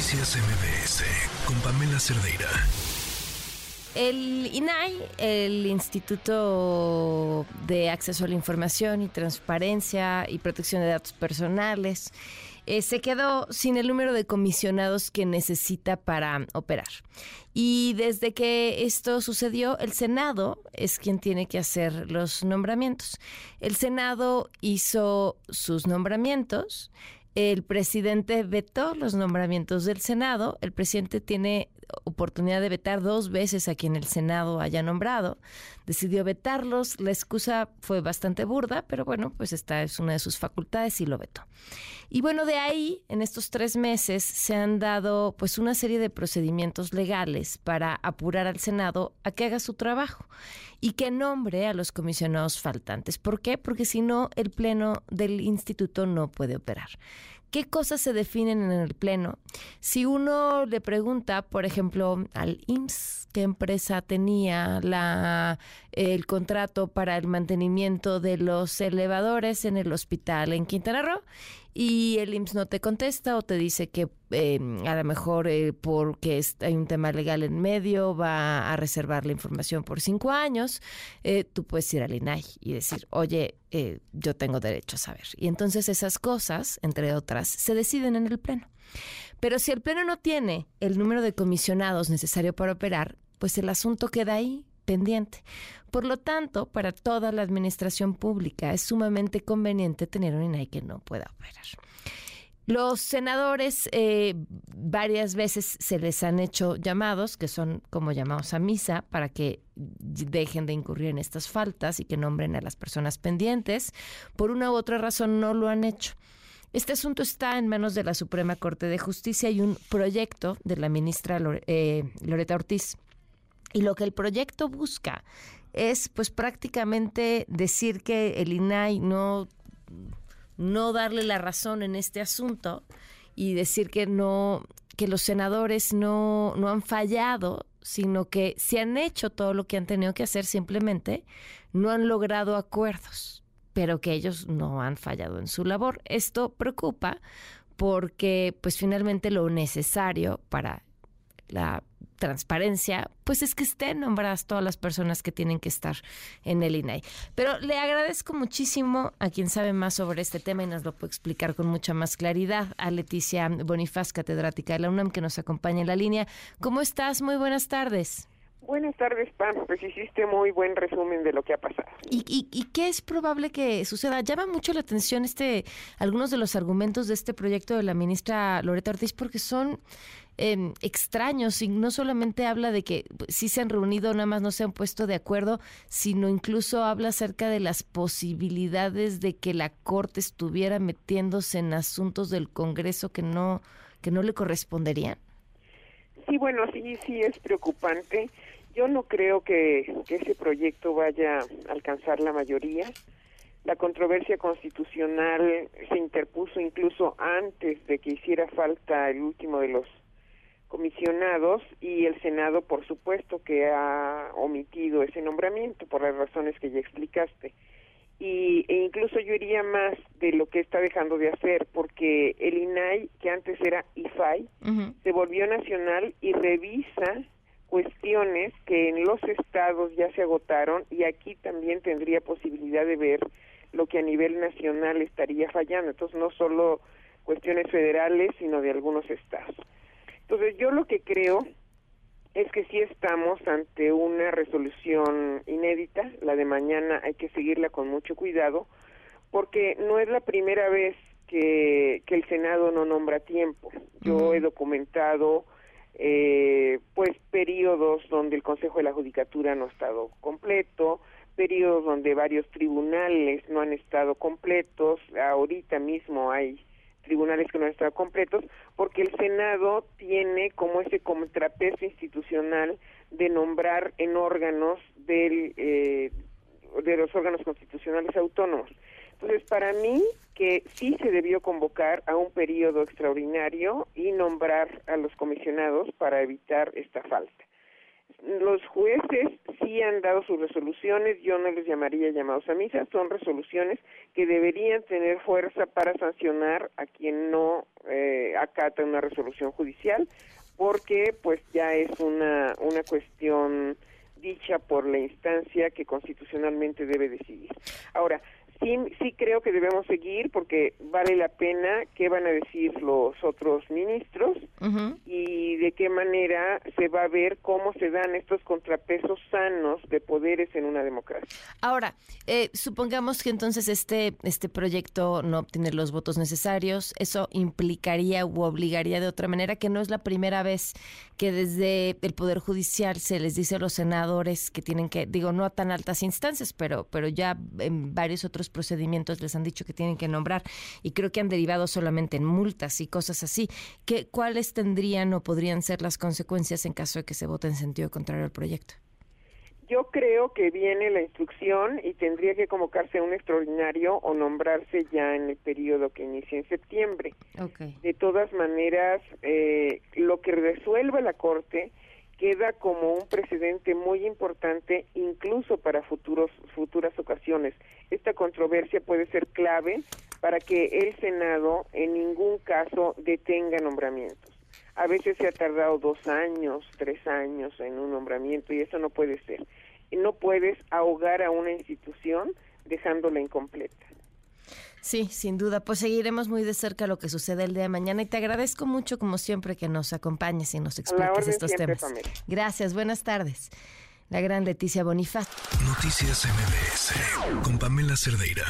Noticias con Pamela Cerdeira. El INAI, el Instituto de Acceso a la Información y Transparencia y Protección de Datos Personales, eh, se quedó sin el número de comisionados que necesita para operar. Y desde que esto sucedió, el Senado es quien tiene que hacer los nombramientos. El Senado hizo sus nombramientos. El presidente vetó los nombramientos del Senado. El presidente tiene oportunidad de vetar dos veces a quien el Senado haya nombrado. Decidió vetarlos. La excusa fue bastante burda, pero bueno, pues esta es una de sus facultades y lo vetó. Y bueno, de ahí, en estos tres meses, se han dado pues una serie de procedimientos legales para apurar al Senado a que haga su trabajo y que nombre a los comisionados faltantes. ¿Por qué? Porque si no, el Pleno del Instituto no puede operar. ¿Qué cosas se definen en el Pleno? Si uno le pregunta, por ejemplo, al IMSS, qué empresa tenía la, el contrato para el mantenimiento de los elevadores en el hospital en Quintana Roo, y el IMSS no te contesta o te dice que em, a lo mejor eh, porque hay un tema legal en medio va a reservar la información por cinco años, eh, tú puedes ir al INAI y decir, oye, eh, yo tengo derecho a saber. Y entonces esas cosas, entre otras, se deciden en el Pleno. Pero si el Pleno no tiene el número de comisionados necesario para operar, pues el asunto queda ahí pendiente. Por lo tanto, para toda la administración pública es sumamente conveniente tener un INAI que no pueda operar. Los senadores eh, varias veces se les han hecho llamados, que son como llamados a misa, para que dejen de incurrir en estas faltas y que nombren a las personas pendientes. Por una u otra razón no lo han hecho. Este asunto está en manos de la Suprema Corte de Justicia y un proyecto de la ministra eh, Loreta Ortiz. Y lo que el proyecto busca es pues prácticamente decir que el INAI no, no darle la razón en este asunto y decir que no, que los senadores no, no han fallado, sino que se han hecho todo lo que han tenido que hacer, simplemente no han logrado acuerdos pero que ellos no han fallado en su labor. Esto preocupa porque pues finalmente lo necesario para la transparencia, pues es que estén nombradas todas las personas que tienen que estar en el INAI. Pero le agradezco muchísimo a quien sabe más sobre este tema y nos lo puede explicar con mucha más claridad, a Leticia Bonifaz, catedrática de la UNAM, que nos acompaña en la línea. ¿Cómo estás? Muy buenas tardes. Buenas tardes, Pam. Pues hiciste muy buen resumen de lo que ha pasado. ¿Y, y, qué es probable que suceda? Llama mucho la atención este algunos de los argumentos de este proyecto de la ministra Loreta Ortiz porque son em, extraños y no solamente habla de que sí se han reunido, nada más no se han puesto de acuerdo, sino incluso habla acerca de las posibilidades de que la Corte estuviera metiéndose en asuntos del Congreso que no, que no le corresponderían. Sí, bueno, sí, sí es preocupante. Yo no creo que, ese proyecto vaya a alcanzar la mayoría. La controversia constitucional se interpuso incluso antes de que hiciera falta el último de los comisionados y el Senado, por supuesto, que ha omitido ese nombramiento por las razones que ya explicaste y, e incluso yo iría más de lo que está dejando de hacer porque el INAI que antes era IFAI se volvió nacional y revisa cuestiones que en los estados ya se agotaron y aquí también tendría posibilidad de ver lo que a nivel nacional estaría fallando. Entonces no solo cuestiones federales sino de algunos estados. Entonces yo lo que creo es que sí estamos ante una resolución inédita, la de mañana hay que seguirla con mucho cuidado, porque no es la primera vez que, que el Senado no nombra tiempo. Yo he documentado eh, pues periodos donde el Consejo de la Judicatura no ha estado completo, periodos donde varios tribunales no han estado completos, ahorita mismo hay tribunales que no están completos, porque el Senado tiene como ese contrapeso institucional de nombrar en órganos del, eh, de los órganos constitucionales autónomos. Entonces, para mí, que sí se debió convocar a un periodo extraordinario y nombrar a los comisionados para evitar esta falta. los jueces sí han dado sus resoluciones, yo no les llamaría llamados a misa, son resoluciones que deberían tener fuerza para sancionar a quien no eh, acata una resolución judicial, porque pues ya es una, una cuestión dicha por la instancia que constitucionalmente debe decidir. Ahora, sí, sí creo que debemos seguir porque vale la pena qué van a decir los otros ministros y de qué manera se va a ver cómo se dan estos contrapesos sanos de poderes en una democracia. Ahora, eh, supongamos que entonces este, este proyecto no obtiene los votos necesarios, eso implicaría u obligaría de otra manera que no es la primera vez que desde el Poder Judicial se les dice a los senadores que tienen que, digo, no a tan altas instancias, pero, pero ya en varios otros procedimientos les han dicho que tienen que nombrar y creo que han derivado solamente en multas y cosas así. ¿Qué, ¿Cuáles tendrían o podrían ser las consecuencias en caso de que se vote en sentido contrario al proyecto? Yo creo que viene la instrucción y tendría que convocarse un extraordinario o nombrarse ya en el periodo que inicia en septiembre. De todas maneras, eh, lo que resuelva la Corte queda como un precedente muy importante incluso para futuros futuras ocasiones. Esta controversia puede ser clave para que el Senado en ningún caso detenga nombramientos. A veces se ha tardado dos años, tres años en un nombramiento y eso no puede ser. No puedes ahogar a una institución dejándola incompleta. Sí, sin duda. Pues seguiremos muy de cerca lo que sucede el día de mañana y te agradezco mucho, como siempre, que nos acompañes y nos expliques estos temas. Gracias, buenas tardes. La gran Leticia Bonifaz. Noticias MBS con Pamela Cerdeira.